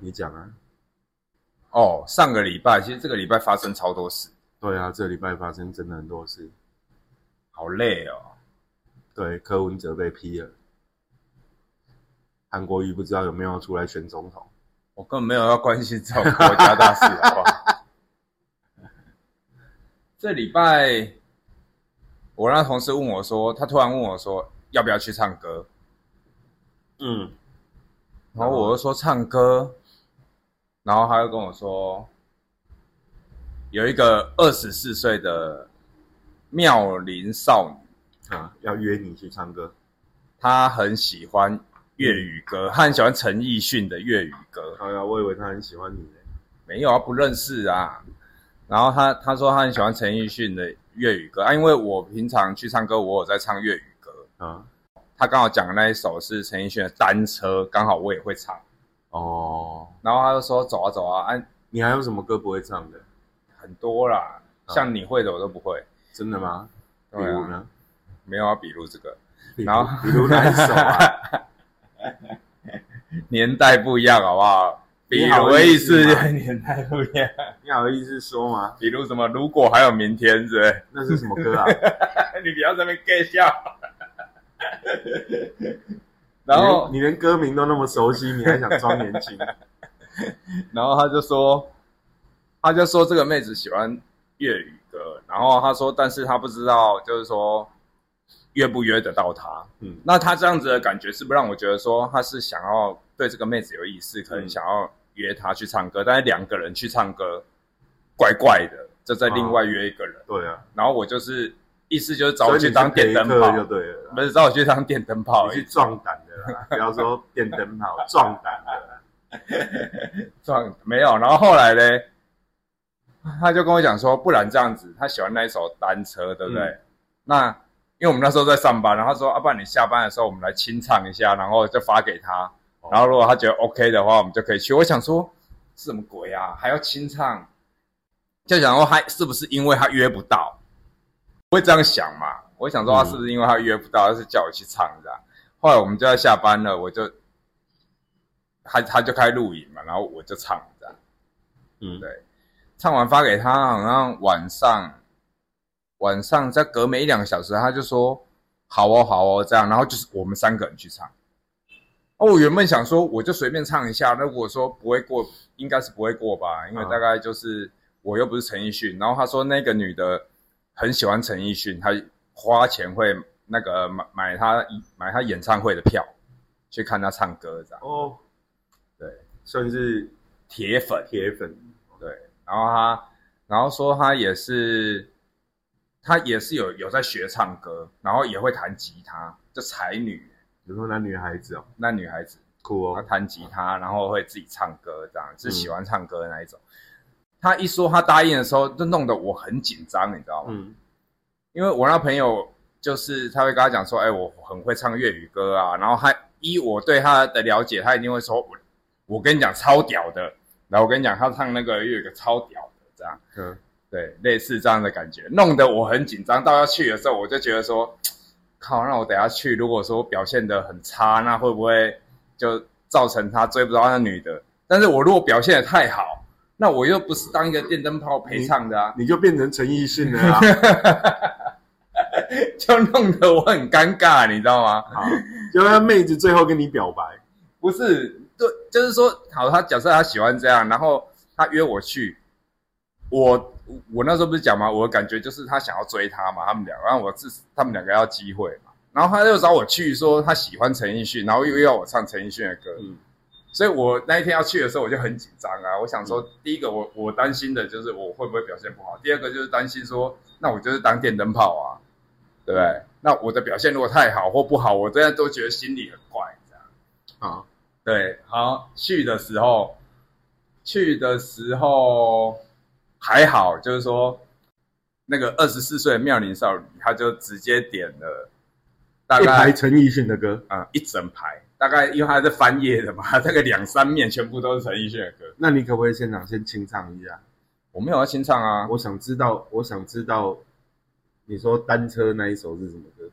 你讲啊。哦，上个礼拜其实这个礼拜发生超多事。对啊，这礼拜发生真的很多事，好累哦。对，柯文哲被批了，韩国瑜不知道有没有出来选总统。我根本没有要关心这种国家大事，好不好？这礼拜，我那同事问我说，他突然问我说，要不要去唱歌？嗯，然后我就说唱歌，然后他又跟我说，有一个二十四岁的妙龄少女，啊，要约你去唱歌。她很喜欢粤语歌，她很喜欢陈奕迅的粤语歌。哎呀，我以为他很喜欢你呢。没有啊，不认识啊。然后他他说他很喜欢陈奕迅的粤语歌啊，因为我平常去唱歌，我有在唱粤语歌。啊，他刚好讲的那一首是陈奕迅的《单车》，刚好我也会唱。哦，然后他就说走啊走啊，啊你还有什么歌不会唱的？很多啦，像你会的我都不会。真的吗？比对啊如呢？没有啊比如这个比如然后比如哪一首啊？年代不一样，好不好？比你好如意意思思吗 年代不一样，你好意思说吗？比如什么？如果还有明天，是不是？那是什么歌啊？你不要在那边 gay 笑。然后你连歌名都那么熟悉，你还想装年轻？然后他就说，他就说这个妹子喜欢粤语歌，然后他说，但是他不知道，就是说约不约得到她。嗯，那他这样子的感觉是不是让我觉得说他是想要对这个妹子有意思，可能嗯想要约她去唱歌，但是两个人去唱歌怪怪的，就再另外约一个人。对啊，然后我就是意思就是找我去当电灯泡就，对了，不是找我去当电灯泡去壮胆的啦，不要说电灯泡，壮胆的啦。撞没有，然后后来呢，他就跟我讲说，不然这样子，他喜欢那一首单车，对不对？嗯那因为我们那时候在上班，然后他说，啊，不然你下班的时候我们来清唱一下，然后就发给他，哦然后如果他觉得 OK 的话，我们就可以去。我想说，是什么鬼啊？还要清唱？就想说他是不是因为他约不到？我会这样想嘛？我想说他是不是因为他约不到，他是叫我去唱这样？后来我们就要下班了，我就他他就开录影嘛，然后我就唱这样。嗯，对唱完发给他，好像晚上晚上再隔没一两个小时，他就说好哦好哦这样，然后就是我们三个人去唱。哦，我原本想说我就随便唱一下，那如果说不会过，应该是不会过吧，因为啊大概就是我又不是陈奕迅。然后他说那个女的很喜欢陈奕迅，他花钱会那个买买他买他演唱会的票去看他唱歌这样，哦，对，算是铁粉。铁粉。对，然后他，然后说他也是，他也是有有在学唱歌，然后也会弹吉他，就才女，你说那女孩子哦，那女孩子。酷哦，她弹吉他，然后会自己唱歌，这样是喜欢唱歌的那一种。他一说他答应的时候，就弄得我很紧张，你知道吗？嗯，因为我那朋友就是他会跟他讲说，哎，我很会唱粤语歌啊，然后他依我对他的了解，他一定会说，我我跟你讲超屌的，然后我跟你讲他唱那个粤语歌超屌的，这样。嗯，对，类似这样的感觉，弄得我很紧张。到要去的时候，我就觉得说，靠，那我等下去，如果说我表现的很差，那会不会就造成他追不到那女的？但是我如果表现的太好，那我又不是当一个电灯泡陪唱的啊，你就变成陈奕迅了啊！就弄得我很尴尬，你知道吗？好，就他妹子最后跟你表白，不是，对，就是说，好，他假设他喜欢这样，然后他约我去，我我那时候不是讲吗？我感觉就是他想要追她嘛，他们两个，然后我自他们两个要机会嘛，然后他又找我去说他喜欢陈奕迅，然后又要我唱陈奕迅的歌，嗯所以我那一天要去的时候我就很紧张啊，我想说，第一个我我担心的就是我会不会表现不好，第二个就是担心说，那我就是当电灯泡啊，对不对？那我的表现如果太好或不好，我真的都觉得心里很怪，这样。啊，对，好，去的时候，去的时候还好，就是说那个二十四岁的妙龄少女，她就直接点了大一排概陈奕迅的歌，啊、一整排，大概因为他在翻页的嘛，大概两三面全部都是陈奕迅的歌。那你可不可以现场先清唱一下？我没有要清唱啊，我想知道，我想知道，你说单车那一首是什么歌？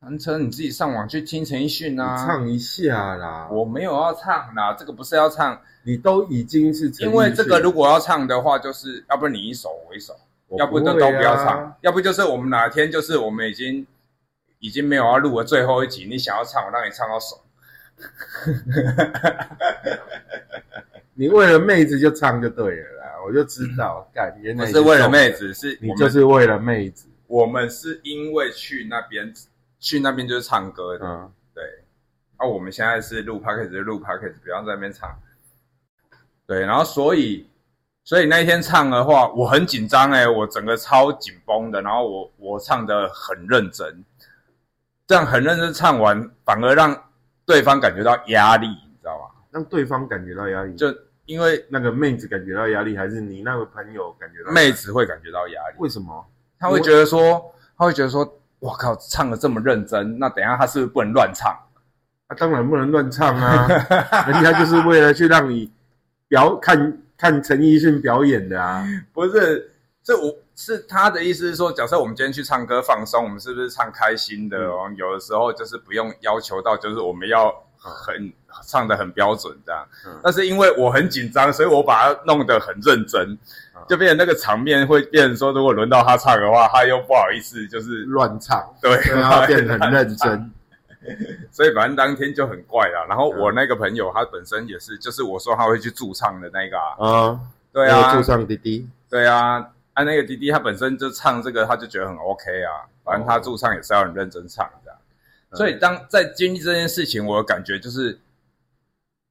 单车你自己上网去听陈奕迅你啊。唱一下啦。我没有要唱啦，这个不是要唱，你都已经是因为这个如果要唱的话，就是要不你一首我一首，我要不都都不要啊唱，要不就是我们哪天就是我们已经已经没有要录了最后一集，你想要唱，我让你唱到爽。你为了妹子就唱就对了啦，我就知道，干原来不是为了妹，子，是你就是为了妹子，我们是因为去那边去那边就是唱歌的，嗯，对。啊，我们现在是录 p o c a s t 就录 p o c a s t 不要在那边唱。对，然后所以所以那一天唱的话，我很紧张哎，我整个超紧绷的，然后我我唱的很认真，这样很认真唱完，反而让对方感觉到压力，你知道吗？让对方感觉到压力，就因为那个妹子感觉到压力，还是你那个朋友感觉到力妹？子会感觉到压力，为什么？她会觉得说，她会觉得说，我靠，唱的这么认真，那等一下她是不是不能乱唱？啊，当然不能乱唱啊，人家就是为了去让你表看看陈奕迅表演的啊。不是，这我是他的意思是说，假设我们今天去唱歌放松，我们是不是唱开心的哦？有的时候就是不用要求到，就是我们要很唱的很标准这样。嗯但是因为我很紧张，所以我把它弄得很认真嗯，就变成那个场面会变成说，如果轮到他唱的话，他又不好意思，就是乱唱，对，对啊，变得很认真。所以反正当天就很怪啦。然后嗯我那个朋友他本身也是，就是我说他会去驻唱的那个啊，啊，对啊驻唱滴滴，对啊，啊那个弟弟他本身就唱这个，他就觉得很 OK 啊，反正他驻唱也是要很认真唱的。嗯。所以当在经历这件事情，我的感觉就是，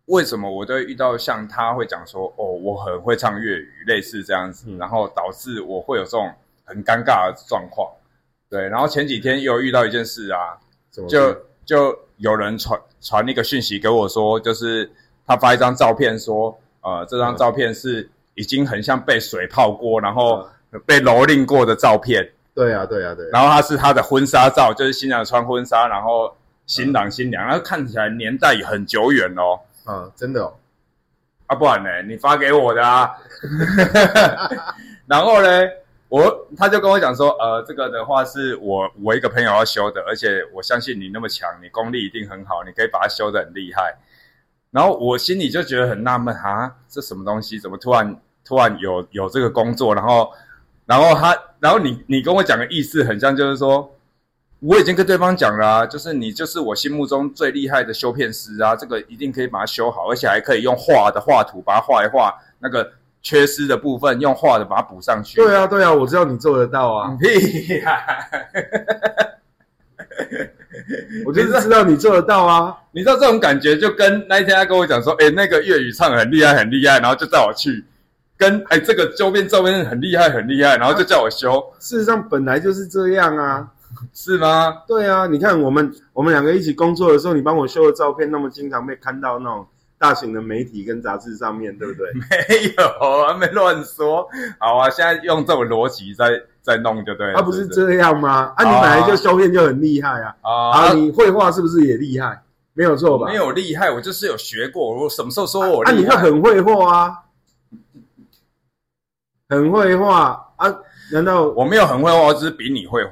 为什么我都会遇到像他会讲说，哦，我很会唱粤语，类似这样子，嗯。然后导致我会有这种很尴尬的状况。对，然后前几天又遇到一件事啊，就就有人传传一个讯息给我说，就是他发一张照片说，呃，这张照片是已经很像被水泡过，然后被蹂躏过的照片，对啊，对啊，对啊，然后他是他的婚纱照，就是新娘穿婚纱，然后新郎新娘，然后看起来年代也很久远哦。啊，真的哦，啊，不然呢？你发给我的啊。然后呢，我他就跟我讲说，呃，这个的话是我我一个朋友要修的，而且我相信你那么强，你功力一定很好，你可以把它修得很厉害。然后我心里就觉得很纳闷啊，这什么东西？怎么突然突然有有这个工作？然后然后他，然后你你跟我讲的意思很像，就是说。我已经跟对方讲了、啊，就是你就是我心目中最厉害的修片师啊，这个一定可以把它修好，而且还可以用画的画图把它画一画，那个缺失的部分用画的把它补上去。对啊，对啊，我知道你做得到啊，屁呀、我就是知道你做得到啊。你知道这种感觉，就跟那一天他跟我讲说，哎、那个粤语唱很厉害，很厉害，然后就带我去，跟哎、这个周边照片很厉害，很厉害，然后就叫我修，事实上本来就是这样啊。是吗？对啊，你看我们我们两个一起工作的时候，你帮我修的照片，那么经常被看到那种大型的媒体跟杂志上面，对不对？没有，还没乱说。好啊，现在用这种逻辑在在弄就对了。他、不是这样吗？啊，你本来就修片就很厉害啊。啊啊，你绘画是不是也厉害？没有错吧？没有厉害，我就是有学过。我什么时候说我啊，你厉害？就很会画啊，很会画啊？难道我没有很会画，我只是比你会画。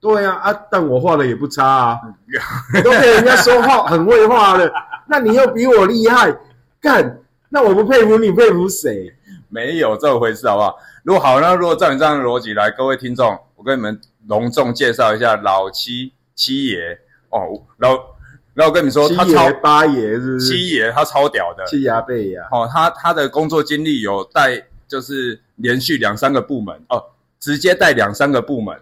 对啊啊？但我画的也不差啊，都被人家说画很会画了，那你又比我厉害，干？那我不佩服你，佩服谁？没有这回事，好不好？如果好，那如果照你这样的逻辑来，各位听众，我跟你们隆重介绍一下老七七爷哦。然后，然后我跟你说，七他超爷八爷是不是？七爷，他超屌的。七牙贝牙，哦，他他的工作经历有带，就是连续两三个部门哦，直接带两三个部门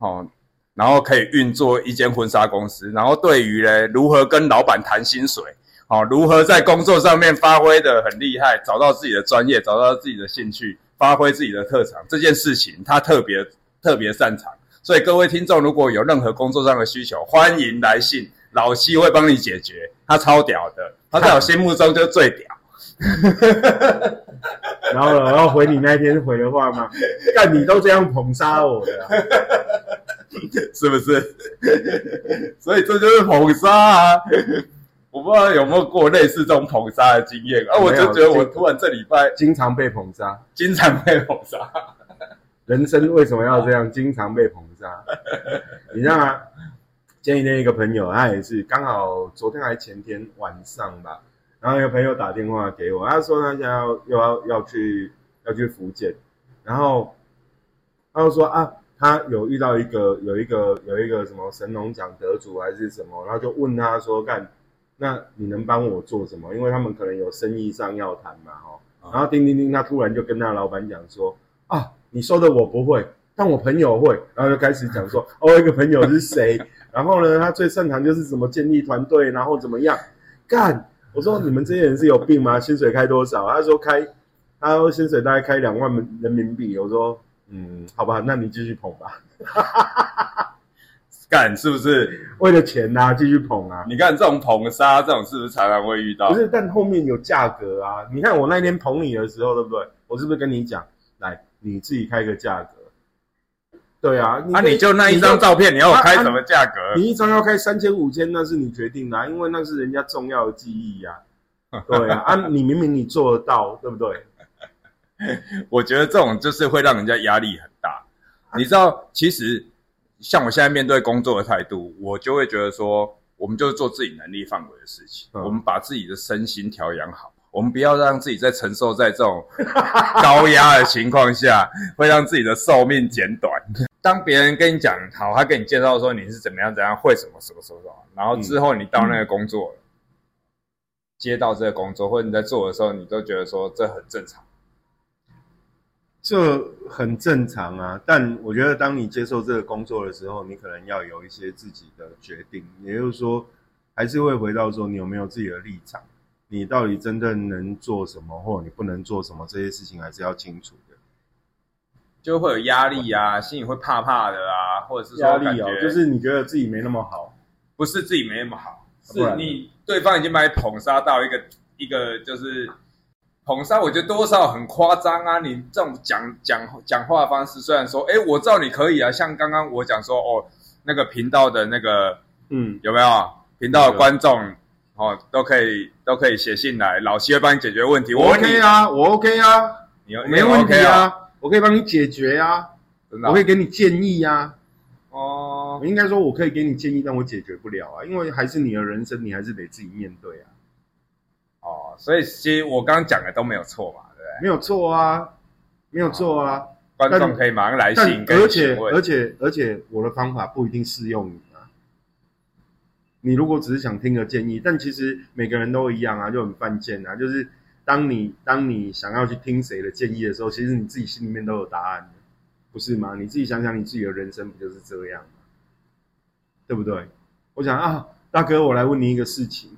哦，然后可以运作一间婚纱公司，然后对于呢如何跟老板谈薪水，哦，如何在工作上面发挥的很厉害，找到自己的专业，找到自己的兴趣，发挥自己的特长，这件事情他特别特别擅长。所以各位听众，如果有任何工作上的需求，欢迎来信，老七会帮你解决。他超屌的，他在我心目中就是最屌。然后然后回你那天回的话吗？干你都这样捧杀我的啊、是不是？所以这就是捧杀啊！我不知道有没有过类似这种捧杀的经验啊？我就觉得我突然这礼拜经常被捧杀，经常被捧杀，人生为什么要这样？经常被捧杀，你知道吗？前几天一个朋友，他也是刚好昨天还前天晚上吧，然后一个朋友打电话给我，他说他想要又要要去要去福建，然后他就说啊，他有遇到一个有一个有一个什么神农奖得主还是什么，然后就问他说干，那你能帮我做什么？因为他们可能有生意上要谈嘛，哦，然后叮叮叮，他突然就跟他老板讲说啊，你说的我不会。但我朋友会，然后就开始讲说，哦，一个朋友是谁？然后呢，他最擅长就是怎么建立团队，然后怎么样干。我说你们这些人是有病吗？薪水开多少？他说开，他说薪水大概开两万人民币。我说，嗯，好吧，那你继续捧吧。干是不是为了钱呐？继续捧啊！你看这种捧杀，这种是不是常常会遇到？不是，但后面有价格啊。你看我那天捧你的时候，对不对？我是不是跟你讲，来你自己开个价格？对啊，那你就那一张照片，你要我开什么价格？你一张要开三千五千，那是你决定的，因为那是人家重要的记忆呀。对啊，啊，你明明你做得到，对不对？我觉得这种就是会让人家压力很大。你知道，其实像我现在面对工作的态度，我就会觉得说，我们就是做自己能力范围的事情，我们把自己的身心调养好。我们不要让自己在承受在这种 高压的情况下，会让自己的寿命减短。当别人跟你讲好，他跟你介绍说你是怎么样怎样会什么什么什么，然后之后你到那个工作，接到这个工作或者你在做的时候，你都觉得说这很正常，这很正常啊。但我觉得当你接受这个工作的时候，你可能要有一些自己的决定，也就是说，还是会回到说你有没有自己的立场。你到底真正能做什么，或者你不能做什么，这些事情还是要清楚的。就会有压力啊，心里会怕怕的啊，或者是压力哦，就是你觉得自己没那么好，不是自己没那么好，是你对方已经把你捧杀到一个一个就是捧杀，我觉得多少很夸张啊。你这种讲讲讲话方式，虽然说，哎，我知道你可以啊，像刚刚我讲说，哦，那个频道的那个，嗯，有没有频道的观众？哦，都可以，都可以写信来，老七会帮你解决问题。我 OK 啊，我 OK 啊，你没问题啊，我可以帮你解决啊，我可以给你建议啊。哦，我应该说我可以给你建议，但我解决不了啊，因为还是你的人生，你还是得自己面对啊。哦，所以其实我刚刚讲的都没有错嘛，对不对？没有错啊，没有错啊。观众可以马上来信，而且而且而且我的方法不一定适用你。你如果只是想听个建议，但其实每个人都一样啊，就很犯贱啊。就是当你当你想要去听谁的建议的时候，其实你自己心里面都有答案的，不是吗？你自己想想，你自己的人生不就是这样吗？对不对？我想啊，大哥，我来问你一个事情，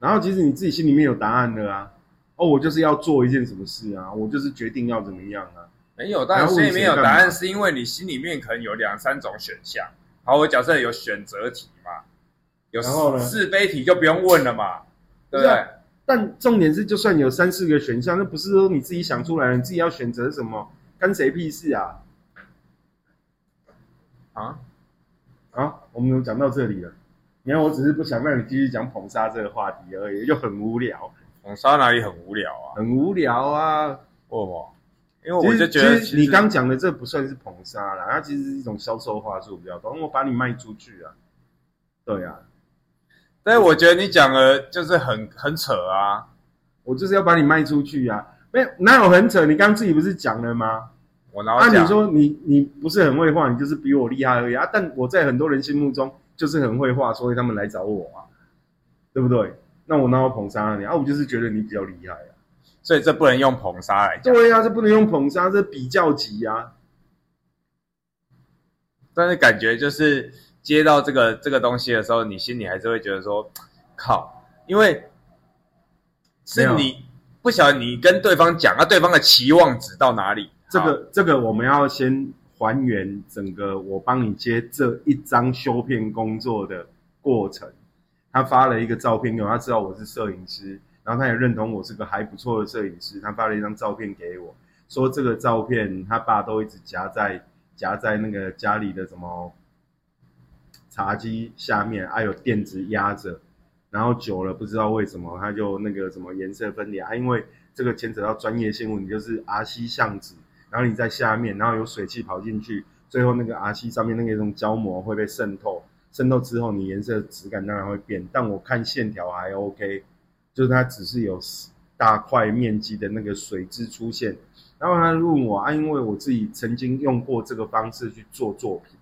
然后其实你自己心里面有答案的啊。哦，我就是要做一件什么事啊，我就是决定要怎么样啊。没有，当然心里面有答案，是因为你心里面可能有两三种选项。好，我假设有选择题嘛，有是非题就不用问了嘛，对不对？但重点是，就算有三四个选项，那不是说你自己想出来，你自己要选择什么，干谁屁事啊？啊啊！我们讲到这里了，你看，我只是不想让你继续讲捧杀这个话题而已，就很无聊。捧杀哪里很无聊啊？很无聊啊！哦。因为我就觉得，你刚讲的这不算是捧杀啦，它其实是一种销售话术比较多。我把你卖出去啊，对啊。但是我觉得你讲的就是很很扯啊，我就是要把你卖出去啊，没哪有很扯？你刚自己不是讲了吗？我哪有讲？你说你你不是很会画，你就是比我厉害而已啊。但我在很多人心目中就是很会画，所以他们来找我啊，对不对？那我哪有捧杀你啊？我就是觉得你比较厉害啊。所以这不能用捧杀来讲。对呀，这不能用捧杀，这比较级啊。但是感觉就是接到这个这个东西的时候，你心里还是会觉得说，靠，因为是你不晓得你跟对方讲，那对方的期望值到哪里？这个这个我们要先还原整个我帮你接这一张修片工作的过程。他发了一个照片给我，他知道我是摄影师。然后他也认同我是个还不错的摄影师，他发了一张照片给我，说这个照片他爸都一直夹在夹在那个家里的什么茶几下面，还有垫子压着，然后久了不知道为什么它就那个什么颜色分离啊，因为这个牵扯到专业性问题，就是 RC 相纸，然后你在下面，然后有水汽跑进去，最后那个阿西上面那个种胶膜会被渗透，渗透之后你颜色质感当然会变，但我看线条还 OK，就是它只是有大块面积的那个水渍出现。然后他问我啊，因为我自己曾经用过这个方式去做作品，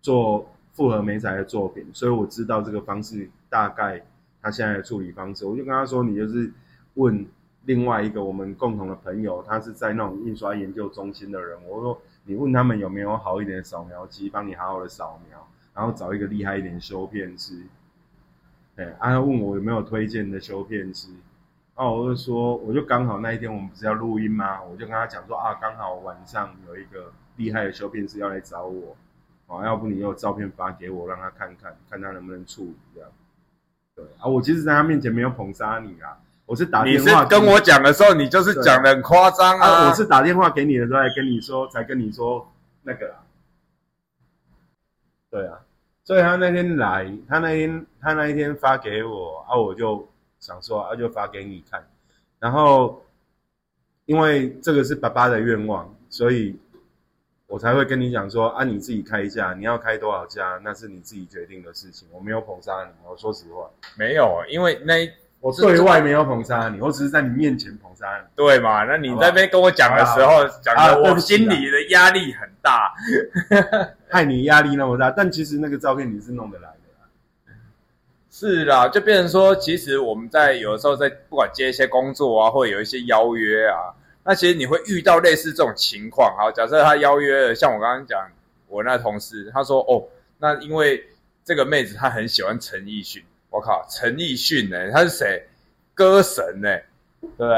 做复合媒材的作品，所以我知道这个方式大概他现在的处理方式。我就跟他说，你就是问另外一个我们共同的朋友，他是在那种印刷研究中心的人。我说你问他们有没有好一点的扫描机，帮你好好的扫描，然后找一个厉害一点的修片师。对，他问我有没有推荐的修片师。哦，我就说，我就刚好那一天我们不是要录音吗？我就跟他讲说啊，刚好晚上有一个厉害的修片师要来找我，哦，要不你有照片发给我，让他看看，看他能不能处理这样。对啊，我其实在他面前没有捧杀你啊，我是打电话。你是跟我讲的时候，你就是讲的很夸张啊。我是打电话给你的时候，才跟你说，才跟你说那个。对啊，所以他那天来，他那天他那一天发给我啊，我就。想说啊，就发给你看，然后因为这个是爸爸的愿望，所以我才会跟你讲说啊，你自己开价，你要开多少价，那是你自己决定的事情。我没有捧杀你，我说实话，没有，因为那我对外没有捧杀你，我只是在你面前捧杀你，对嘛？那你那边跟我讲的时候，讲的我心里的压力很大，害你压力那么大，但其实那个照片你是弄得来的。是啦，就变成说，其实我们在有的时候在不管接一些工作啊，或者有一些邀约啊，那其实你会遇到类似这种情况。好，假设他邀约了，像我刚刚讲，我那同事他说，哦，那因为这个妹子她很喜欢陈奕迅，我靠，陈奕迅呢，他是谁？歌神呢，对不对？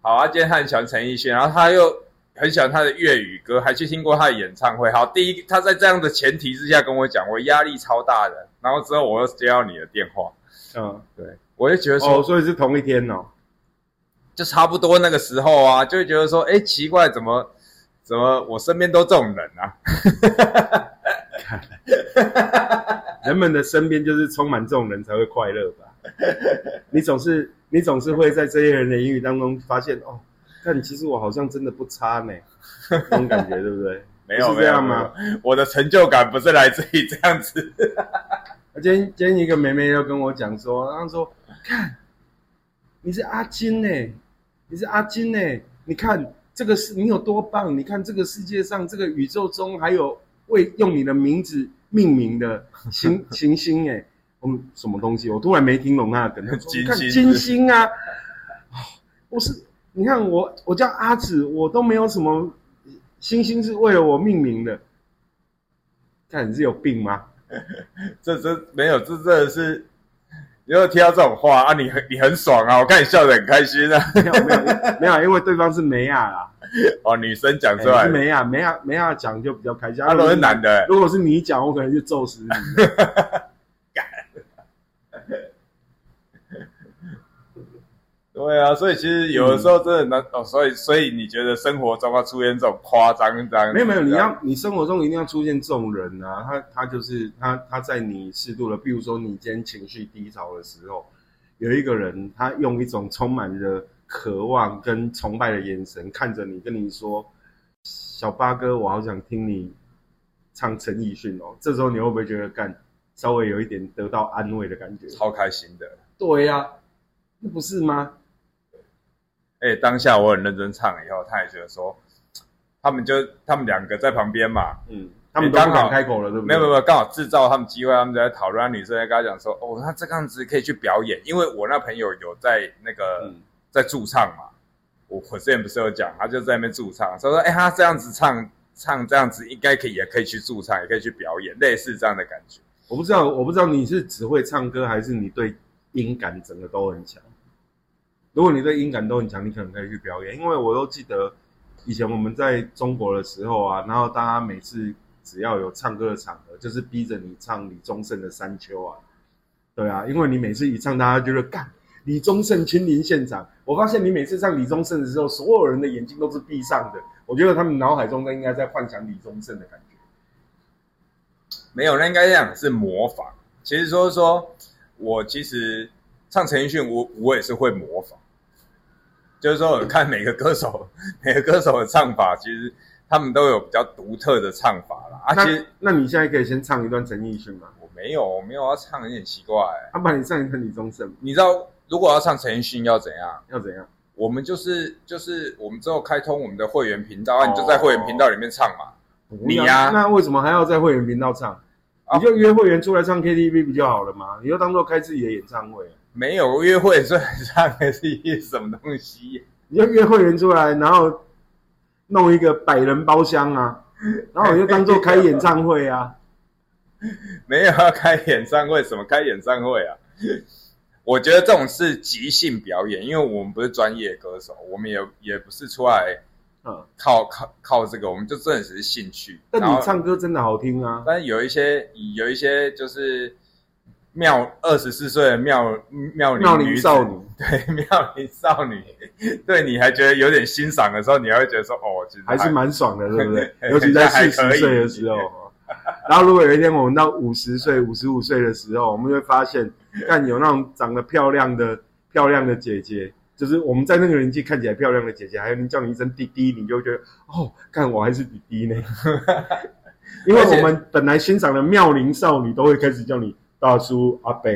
好啊，今天他很喜欢陈奕迅，然后他又很喜欢他的粤语歌，还去听过他的演唱会。好，第一，他在这样的前提之下跟我讲，我压力超大的。然后之后我又接到你的电话，嗯，对，我就觉得说，所以是同一天哦，就差不多那个时候啊，就会觉得说，哎，奇怪，怎么怎么我身边都这种人啊？人们的身边就是充满这种人才会快乐吧？你总是你总是会在这些人的言语当中发现，哦，但其实我好像真的不差呢，这种感觉对不对？没有这样吗？我的成就感不是来自于这样子。今天今天一个妹妹又跟我讲说，她说：“看，你是阿金呢，你是阿金呢，你看这个是你有多棒？你看这个世界上这个宇宙中还有为用你的名字命名的行 行星哎，我们什么东西？我突然没听懂那个，金星金星啊！我是你看我我叫阿紫，我都没有什么星星是为了我命名的，看你是有病吗？” 这这没有，这真的是，你有听到这种话啊？你很你很爽啊！我看你笑得很开心啊！没有没有没有，因为对方是梅亚啦。哦，女生讲出来，梅亚梅亚梅亚讲就比较开心。他都是男的，如果是你讲，我可能就揍死你。对啊，所以其实有的时候真的难哦，所以所以你觉得生活中要出现这种夸张张？没有没有，你要你生活中一定要出现这种人啊，他他就是他他在你适度的，比如说你今天情绪低潮的时候，有一个人他用一种充满着渴望跟崇拜的眼神看着你，跟你说：“小八哥，我好想听你唱陈奕迅哦。”这时候你会不会觉得干稍微有一点得到安慰的感觉？超开心的。对呀，那不是吗？哎，当下我很认真唱，以后他也觉得说，他们就他们两个在旁边嘛，嗯，他们刚好开口了，对不对？没有没有，刚好制造他们机会，他们在讨论。女生在跟他讲说，哦，他这个样子可以去表演，因为我那朋友有在那个在驻唱嘛，我我之前不是有讲，他就在那边驻唱，所以说，哎，他这样子唱唱这样子应该可以，也可以去驻唱，也可以去表演，类似这样的感觉。我不知道，我不知道你是只会唱歌，还是你对音感整个都很强。如果你对音感都很强，你可能可以去表演。因为我都记得以前我们在中国的时候啊，然后大家每次只要有唱歌的场合，就是逼着你唱李宗盛的《山丘》啊。对啊，因为你每次一唱，大家就是干李宗盛亲临现场。我发现你每次唱李宗盛的时候，所有人的眼睛都是闭上的。我觉得他们脑海中都应该在幻想李宗盛的感觉。没有，那应该这样是模仿。其实说说，我其实唱陈奕迅，我我也是会模仿。就是说，看每个歌手，每个歌手的唱法，其实他他们都有比较独特的唱法啦。啊，那其实那你现在可以先唱一段陈奕迅吗？我没有，我没有要唱，有点奇怪、他把你唱一段李宗盛，你知道，如果要唱陈奕迅要怎样？要怎样？我们就是就是我们之后开通我们的会员频道，啊，哦你就在会员频道里面唱嘛。你呀那为什么还要在会员频道唱？啊你就约会员出来唱 KTV 不就好了吗？你就当做开自己的演唱会，没有约会，所以唱的是一什么东西？你就约会员出来，然后弄一个百人包厢啊，然后我就当做开演唱会啊。没有要开演唱会，什么开演唱会啊？我觉得这种是即兴表演，因为我们不是专业歌手，我们也也不是出来嗯，靠靠靠这个，我们就真的只是兴趣。但你唱歌真的好听啊。但是有一些有一些就是妙二十四岁的妙妙妙龄少女，对妙龄少女，对你还觉得有点欣赏的时候，你还会觉得说哦，其实还是蛮爽的，对不对？尤其在四十岁的时候。然后，如果有一天我们到五十岁、五十五岁的时候，我们会发现，看有那种长得漂亮的、漂亮的姐姐，就是我们在那个年纪看起来漂亮的姐姐，还有人叫你一声弟弟，你就会觉得哦，看我还是弟弟呢。因为我们本来欣赏的妙龄少女都会开始叫你大叔、阿伯。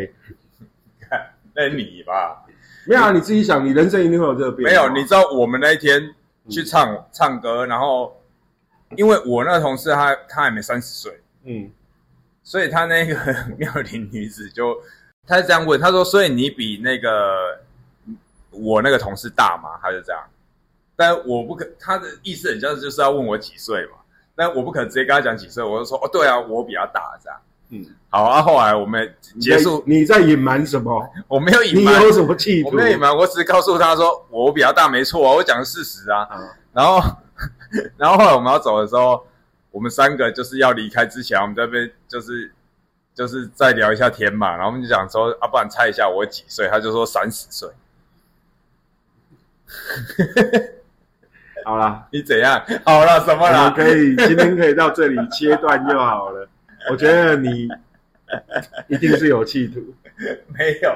那你吧，没有啊，你自己想，你人生一定会有这个变。没有，你知道我们那一天去唱、唱歌，然后因为我那个同事他他还没三十岁，嗯，所以他那个妙龄女子就他是这样问，他说：“所以你比那个我那个同事大吗？”他就这样，但我不可，他的意思很像就是要问我几岁嘛，但我不可能直接跟他讲几岁，我就说：“哦，对啊，我比较大这样。”嗯，好啊，后来我们结束，你在隐瞒什么？我没有隐瞒，你有什么企图？我没有隐瞒，我只是告诉他说我比较大，没错啊，我讲的事实啊。啊，然后，然后后来我们要走的时候，我们三个就是要离开之前，我们这边就是就是再聊一下天嘛，然后我们就讲说，啊，不然猜一下我几岁？他就说三十岁。好啦，你怎样？好了，什么我们啦？可以今天可以到这里切断就好了。我觉得你一定是有企图。没有。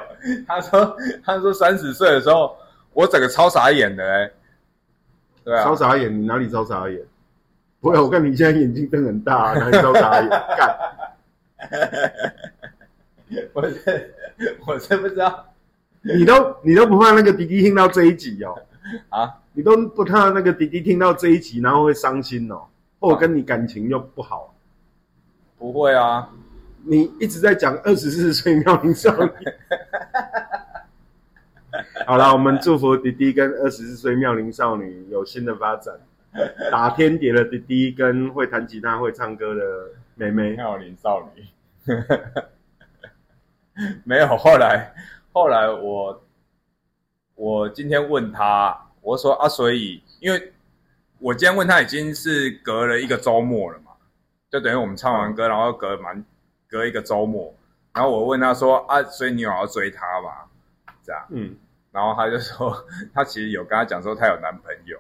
他说，他说三十岁的时候，我整个超傻眼的哎、对啊超，傻眼，你哪里超傻眼？不会，我看你现在眼睛瞪很大、啊，哪里超傻眼？干，我是我真不知道你都你都不怕那个滴滴听到这一集哦？啊。你都不怕那个滴滴听到这一集，然后会伤心哦？或者跟你感情又不好？不会啊，你一直在讲二十四岁妙龄少女。好了，我们祝福迪迪跟二十四岁妙龄少女有新的发展。打天碟的弟弟跟会弹吉他、会唱歌的妹妹，妙龄少女，没有。后来，后来我我今天问他，我说啊，所以因为我今天问他已经是隔了一个周末了嘛，就等于我们唱完歌，然后隔蛮隔一个周末，然后我问他说啊，所以你有要追他吗？这样，嗯然后他就说 他其实有跟他讲说他有男朋友，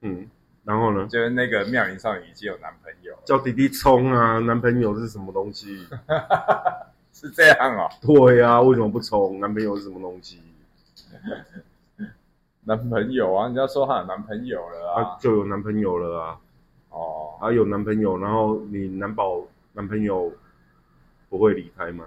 嗯，然后呢，就是那个妙龄少女已经有男朋友，叫弟弟冲啊，男朋友是什么东西？是这样哦。对啊，为什么不冲？男朋友是什么东西？男朋友啊，人家说她有男朋友了啊啊，，就有男朋友了啊，哦，啊有男朋友，然后你难保男朋友不会离开吗？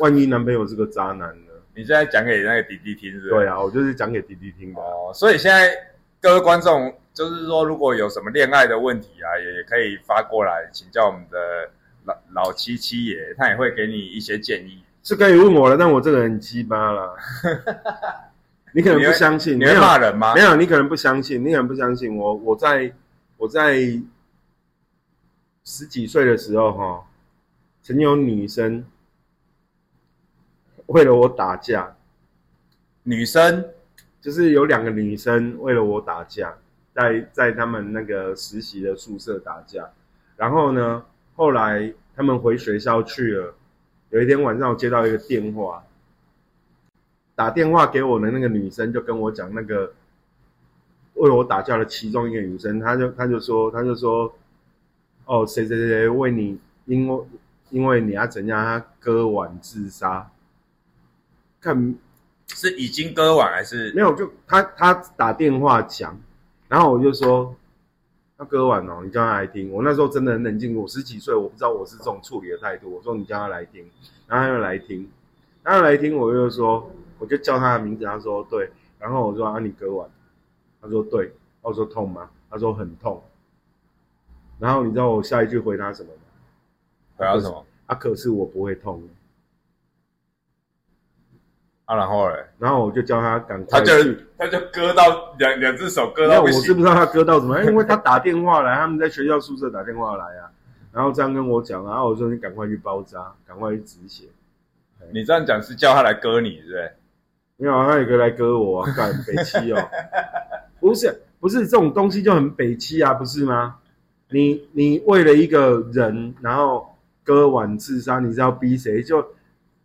万一男朋友是个渣男呢？你现在讲给那个弟弟听是不是？对啊，我就是讲给弟弟听的啊。哦，所以现在各位观众，就是说如果有什么恋爱的问题啊，也也可以发过来请教我们的老老七七爷，他也会给你一些建议。是可以问我了，但我这个人很鸡巴啦。你可能不相信，你会骂人吗没？有，你可能不相信，你可能不相信我。我在我在十几岁的时候，哈，曾经有女生为了我打架，女生就是有两个女生为了我打架，在在他们那个实习的宿舍打架。然后呢，后来他们回学校去了。有一天晚上，我接到一个电话，打电话给我的那个女生就跟我讲，那个为我打架的其中一个女生，她就她就说，她就说，哦，谁谁谁为你，因为因为你要怎样，他割腕自杀。看是已经割完还是没有，就他他打电话讲，然后我就说，他割完哦，你叫他来听。我那时候真的很冷静，我十几岁，我不知道我是这种处理的态度。我说你叫他来听，然后他就来听，他来听，我就说，我就叫他的名字，他说对，然后我说啊你割完，他说对，他说痛吗？他说很痛。然后你知道我下一句回答什么吗？回答什么？啊，可是我不会痛。啊，然后嘞，然后我就叫他赶他就。他就割到两两只手割到不行，是不知道他割到什么，因为他打电话来，他们在学校宿舍打电话来啊，然后这样跟我讲，然后我说你赶快去包扎，赶快去止血。你这样讲是叫他来割你，是不对？没有啊，他有个来割我、啊，干 北七哦，不是不是这种东西就很北七啊，不是吗？你你为了一个人，然后割腕自杀，你是要逼谁？就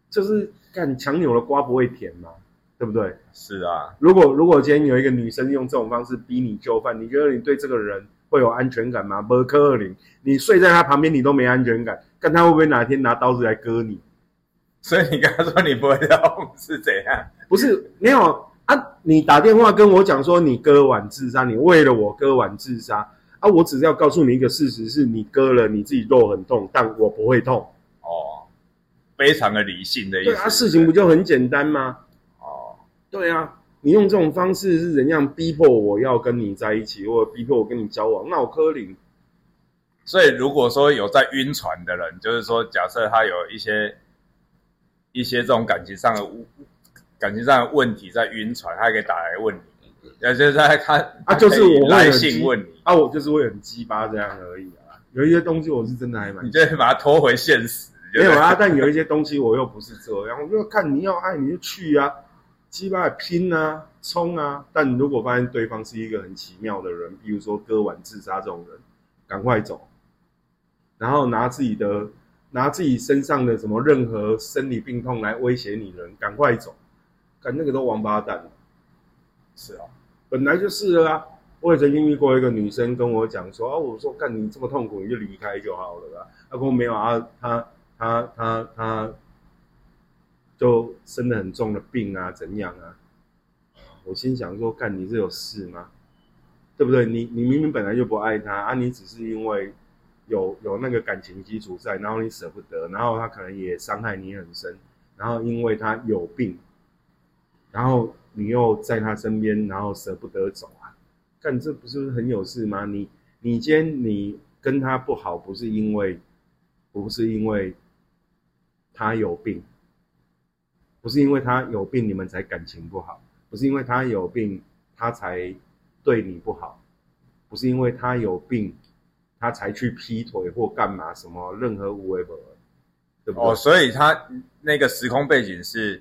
就是干强扭的瓜不会甜嘛，对不对？是啊，如果如果今天有一个女生用这种方式逼你就范，你觉得你对这个人会有安全感吗？不可能，你睡在他旁边你都没安全感，看他会不会哪天拿刀子来割你？所以你刚刚说你不会痛是怎样？不是没有啊，你打电话跟我讲说你割腕自杀，你为了我割腕自杀啊，我只是要告诉你一个事实，是你割了你自己肉很痛，但我不会痛。哦，非常的理性的意思。对啊，事情不就很简单吗？哦，对啊，你用这种方式是怎样逼迫我要跟你在一起，或者逼迫我跟你交往？那我柯林。所以如果说有在晕船的人，就是说假设他有一些一些这种感情上的感情上的问题在晕船，他可以打来问你，呃，就是他他啊就是我会来信问你，啊，我就是会很鸡巴这样而已啊。有一些东西我是真的还蛮你就会把它拖回现实。没有啊，但有一些东西我又不是这样，我就看你要爱你就去啊，鸡巴拼啊，冲啊。但如果发现对方是一个很奇妙的人，比如说割腕自杀这种人，赶快走，然后拿自己的拿自己身上的什么任何生理病痛来威胁你的人，赶快走，干那个都王八蛋。是啊，本来就是啊。我也曾经遇过一个女生跟我讲说啊，我说干你这么痛苦，你就离开就好了啦。她跟我没有啊，她她她她就生了很重的病啊，怎样啊？我心想说，干你是有事吗？对不对？你你明明本来就不爱他啊，你只是因为有有那个感情基础在，然后你舍不得，然后他可能也伤害你很深，然后因为他有病，然后你又在他身边，然后舍不得走啊，干这不是很有事吗？你你今天你跟他不好，不是因为不是因为他有病，不是因为他有病你们才感情不好，不是因为他有病他才对你不好，不是因为他有病他才去劈腿或干嘛什么任何无为不对不对？哦，所以他那个时空背景是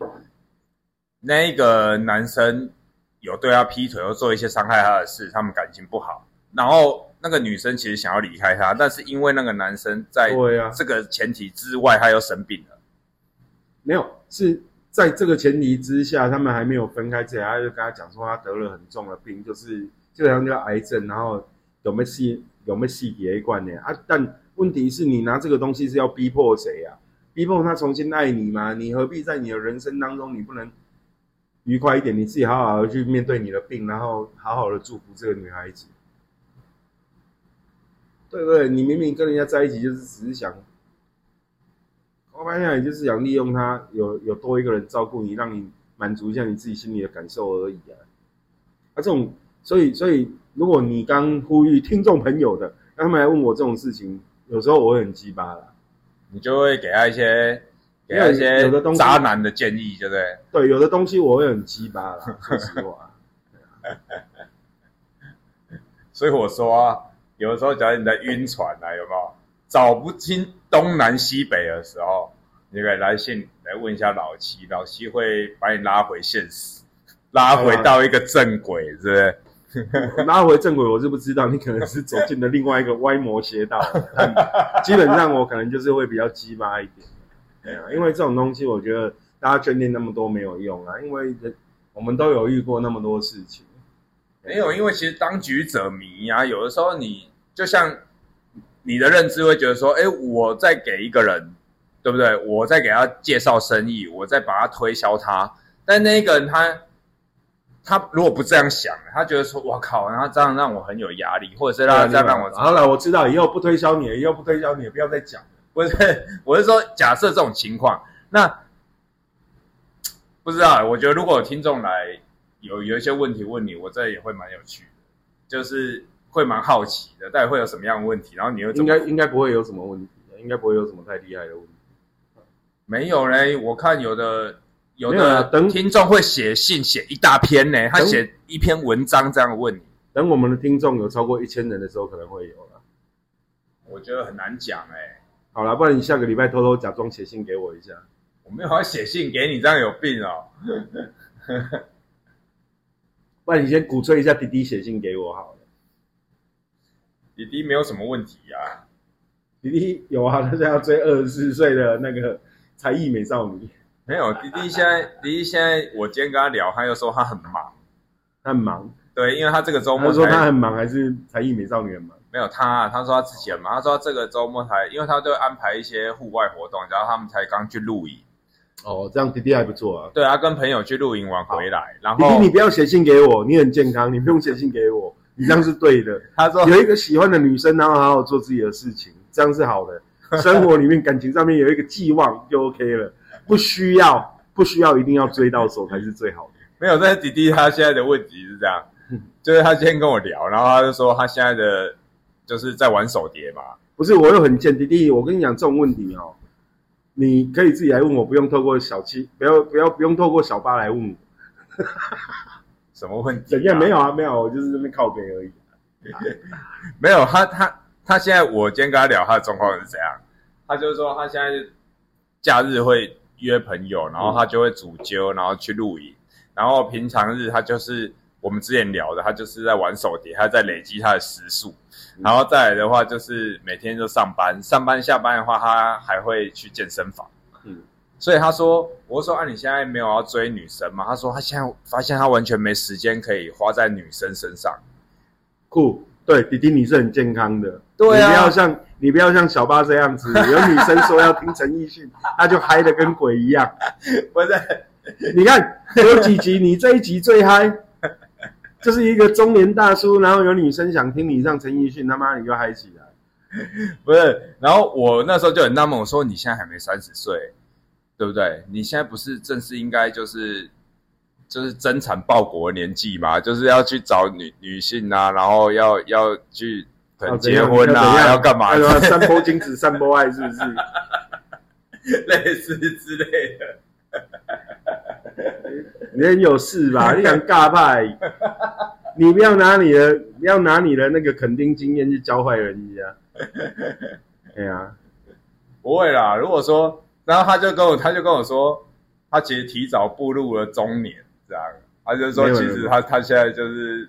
那个男生有对他劈腿又做一些伤害他的事，他们感情不好，然后那个女生其实想要离开他，但是因为那个男生在这个前提之外，他又生病了。没有，是在这个前提之下，他们还没有分开之前，他就跟他讲说他得了很重的病，就是基本上叫癌症，然后有没有细有没有细节观念啊？但问题是你拿这个东西是要逼迫谁呀、逼迫他重新爱你吗？你何必在你的人生当中，你不能愉快一点？你自己好好的去面对你的病，然后好好的祝福这个女孩子，对不对？你明明跟人家在一起，就是只是想我发现你就是想利用他有有多一个人照顾你，让你满足一下你自己心里的感受而已啊。啊，这种，所以所以，如果你刚呼吁听众朋友的，让他们来问我这种事情，有时候我很鸡巴啦。你就会给他一些给他一些有的东西渣男的建议，对不对？对，有的东西我会很鸡巴啦，说实话。所以我说啊，有的时候假如你在晕船啊，有没有找不清东南西北的时候，你可以来信来问一下老七，老七会把你拉回现实，拉回到一个正轨，是不是？拉回正轨，我是不知道，你可能是走进了另外一个歪魔邪道，基本上我可能就是会比较鸡巴一点。对啊，因为这种东西，我觉得大家眷恋那么多没有用啊，因为人我们都有遇过那么多事情。没有，因为其实当局者迷啊，有的时候你就像你的认知会觉得说，哎，我在给一个人，对不对？我在给他介绍生意，我在把他推销他，但那个人他他如果不这样想，他觉得说，我靠，然后这样让我很有压力，或者是让他这样让我，好了，我知道，以后不推销你，以后不推销你，不要再讲。不是，我是说，假设这种情况，那不知道，我觉得如果有听众来有有一些问题问你，我这也会蛮有趣的，就是会蛮好奇的，到底会有什么样的问题，然后你又应该应该不会有什么问题，应该不会有什么太厉害的问题。没有嘞，我看有的。有的等听众会写信写一大篇呢，他写一篇文章这样问你。等我们的听众有超过一千人的时候，可能会有了。我觉得很难讲哎。好了，不然你下个礼拜偷偷假装写信给我一下。我没有要写信给你，这样有病哦。不然你先鼓吹一下弟弟写信给我好了。弟弟没有什么问题呀。弟弟有啊，他现在要追二十四岁的那个才艺美少女。没有，弟弟现在，弟弟现在，我今天跟他聊，他又说他很忙，他很忙，对，因为他这个周末，他说他很忙，还是才艺美少女很忙？没有他，他说他之前嘛，他说这个周末才，因为他都安排一些户外活动，然后他们才刚去露营。哦，这样弟弟还不错啊。对啊，跟朋友去露营玩回来，然后弟弟你不要写信给我，你很健康，你不用写信给我，你这样是对的。他说有一个喜欢的女生，然后好好做自己的事情，这样是好的。生活里面感情上面有一个寄望就 OK 了，不需要。不需要一定要追到手才是最好的。没有，但是弟弟他现在的问题是这样，就是他今天跟我聊，然后他就说他现在的就是在玩手碟嘛。不是，我又很贱，弟弟，我跟你讲这种问题哦，你可以自己来问我，不用透过小七，不要不要不用透过小八来问我。什么问题？怎样？没有啊，没有，我就是这边靠边而已。没有，他他他现在我今天跟他聊他的状况是怎样，他就是说他现在假日会。约朋友，然后他就会煮酒，然后去露营。然后平常日他就是我们之前聊的，他就是在玩手碟，他在累积他的时速。然后再来的话，就是每天就上班，上班下班的话，他还会去健身房。嗯，所以他说，我说啊，你现在没有要追女生吗？他说他现在发现他完全没时间可以花在女生身上。酷，对，弟弟你是很健康的，对啊，不要像。你不要像小八这样子，有女生说要听陈奕迅，他就嗨的跟鬼一样。不是，你看有几集，你这一集最嗨，就是一个中年大叔，然后有女生想听你唱陈奕迅，他妈你就嗨起来。不是，然后我那时候就很纳闷，我说你现在还没三十岁，对不对？你现在不是正是应该就是就是增产报国年纪嘛，就是要去找女女性啊，然后要要去。结婚啊，要干嘛？散播精子，散播爱，是不是？类似之类的。你很有事吧？你想尬派？你不要拿你的，不要拿你的那个肯定经验去教坏人家。对 呀，不会啦。如果说，然后他就跟我，他就跟我说，他其实提早步入了中年，这样。他就说，其实他他现在就是。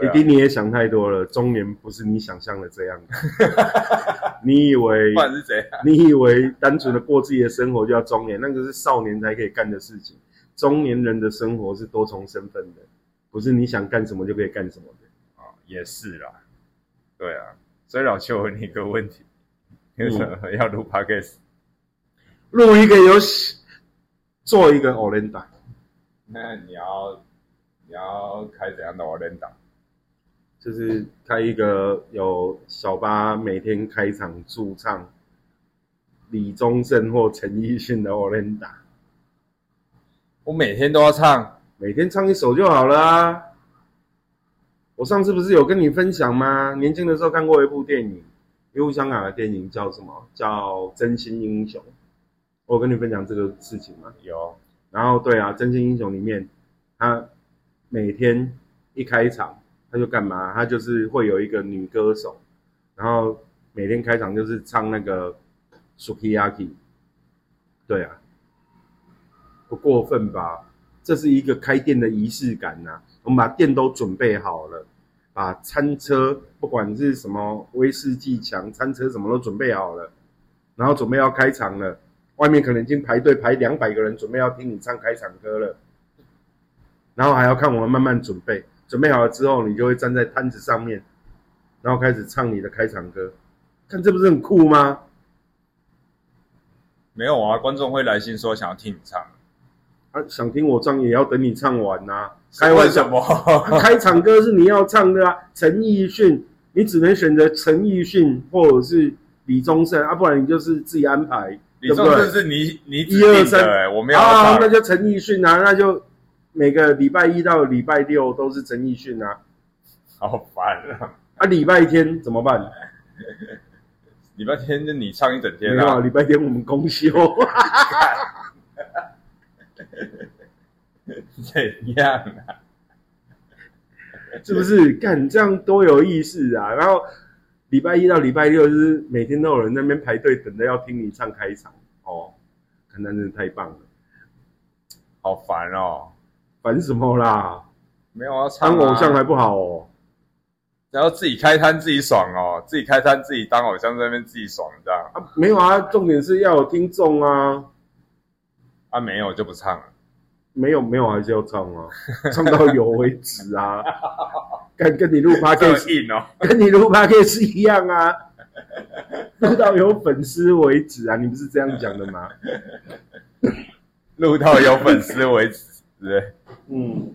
弟弟，你也想太多了。中年不是你想象的这样。你以为？不管是谁，你以为单纯的过自己的生活就叫中年？那个是少年才可以干的事情。中年人的生活是多重身份的，不是你想干什么就可以干什么的。啊，也是啦。对啊，所以老邱问你一个问题：为什么要录 podcast？录一个游戏，做一个 o l e n d a 那你要你要开怎样的 o l e n d a 就是开一个有小巴每天开场驻唱李宗盛或陈奕迅的《o l e n d a 我每天都要唱，每天唱一首就好了啊！我上次不是有跟你分享吗？年轻的时候看过一部电影，一部香港的电影叫什么？叫《真心英雄》。我跟你分享这个事情吗？有。然后对啊，《真心英雄》里面，他每天一开场。他就干嘛？他就是会有一个女歌手，然后每天开场就是唱那个《Sukiyaki》。对啊，不过分吧？这是一个开店的仪式感呐。我们把店都准备好了，把餐车不管是什么威士忌墙餐车什么都准备好了，然后准备要开场了。外面可能已经排队排两百个人，准备要听你唱开场歌了。然后还要看我们慢慢准备。准备好了之后，你就会站在摊子上面，然后开始唱你的开场歌。看这不是很酷吗？没有啊，观众会来信说想要听你唱。啊，想听我唱也要等你唱完呐、开玩笑，为什么？开场歌是你要唱的啊，陈奕迅，你只能选择陈奕迅或者是李宗盛啊，不然你就是自己安排，李宗盛是你你指一二三我没有要啊，唱那就陈奕迅啊，那就每个礼拜一到礼拜六都是陈奕迅啊，好烦啊！啊，礼拜天怎么办？礼拜天就你唱一整天没有啊，啊，礼拜天我们公休，怎样啊？是不是？干这样多有意思啊！然后礼拜一到礼拜六就是每天都有人在那边排队等着要听你唱开场哦，看那真的太棒了，好烦哦！烦什么啦？没有啊，当偶像还不好哦。然后自己开摊自己爽哦，自己开摊自己当偶像在那边自己爽这样啊，没有啊，重点是要有听众啊，啊，没有就不唱了。没有没有还是要唱啊，唱到有为止啊，跟跟你录 p o d 这 c 么 a s 硬哦，跟你录 p o d c a s 一样啊，录到有粉丝为止啊，你不是这样讲的吗？录到有粉丝为止。对，嗯，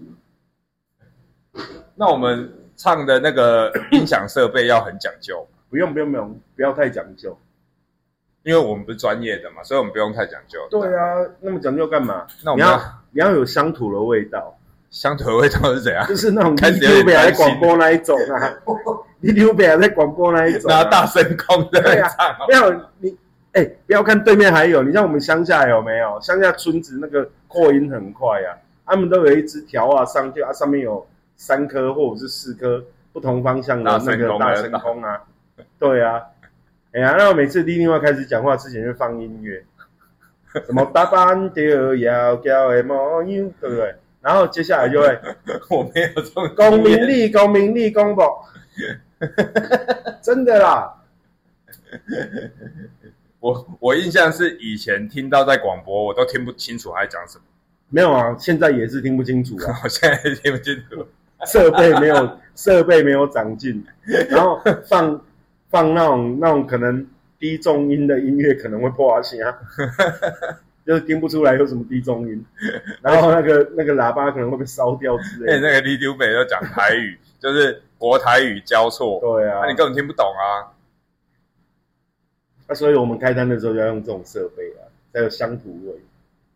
那我们唱的那个 音响设备要很讲究，不用不用不用，不要太讲究。因为我们不是专业的嘛，所以我们不用太讲究。对啊，那么讲究干嘛？那我们要你要你要有乡土的味道，乡土的味道是怎样？就是那种开始有 YouTube 在点担心广播那一种啊，YouTube 在广播那一种、啊，拿大声公在对啊唱哦。没有你，哎、不要看对面还有，你像我们乡下有没有？乡下村子那个扩音很快啊，他们都有一支条啊上去啊，上面有三颗或者是四颗不同方向的那个大公的声空啊，对啊，哎呀，那我每次丽丽要开始讲话之前就放音乐，什么打扮着要叫的模样，对不对？然后接下来就会 我没有这么公民力，公民力，公保，真的啦。我我印象是以前听到在广播，我都听不清楚他在讲什么，没有啊，现在也是听不清楚啊，我现在听不清楚。设备没有设备没有长进，然后放放那种那种可能低重音的音乐可能会破声，就是听不出来有什么低重音，然后那个那个喇叭可能会被烧掉之哎、类的。那个李丢北都讲台语，就是国台语交错，对啊。那、，你根本听不懂啊。那所以我们开单的时候就要用这种设备啊，才有乡土味，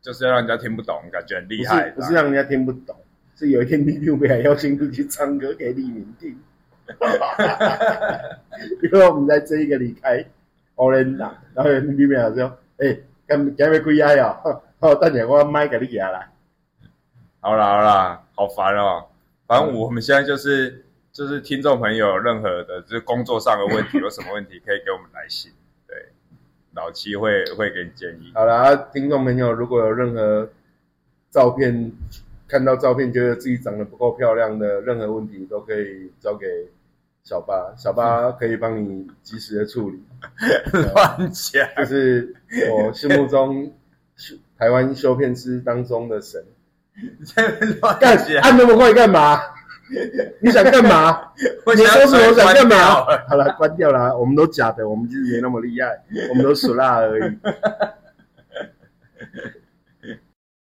就是要让人家听不懂，感觉很不厉害是。不是让人家听不懂，是有一天李六北还邀请你去唱歌给李明听，因为我们在这一个离开 Orange，然后李明说：“哎、今今要几爱哦，哦，等下我麦给你拿来。好啦好啦，好烦哦。反正我们现在就是就是听众朋友有任何的就是工作上的问题，有什么问题可以给我们来信，对，老七会会给你建议。好啦，听众朋友如果有任何照片看到照片觉得自己长得不够漂亮的任何问题，都可以交给小巴，小巴可以帮你及时的处理。乱讲，就是我心目中修台湾修片师当中的神。在那边乱干讲，按那么快干嘛？你想干嘛？你说什么？我想干嘛？好了，关掉了，我们都假的，我们其实没那么厉害，我们都属辣而已。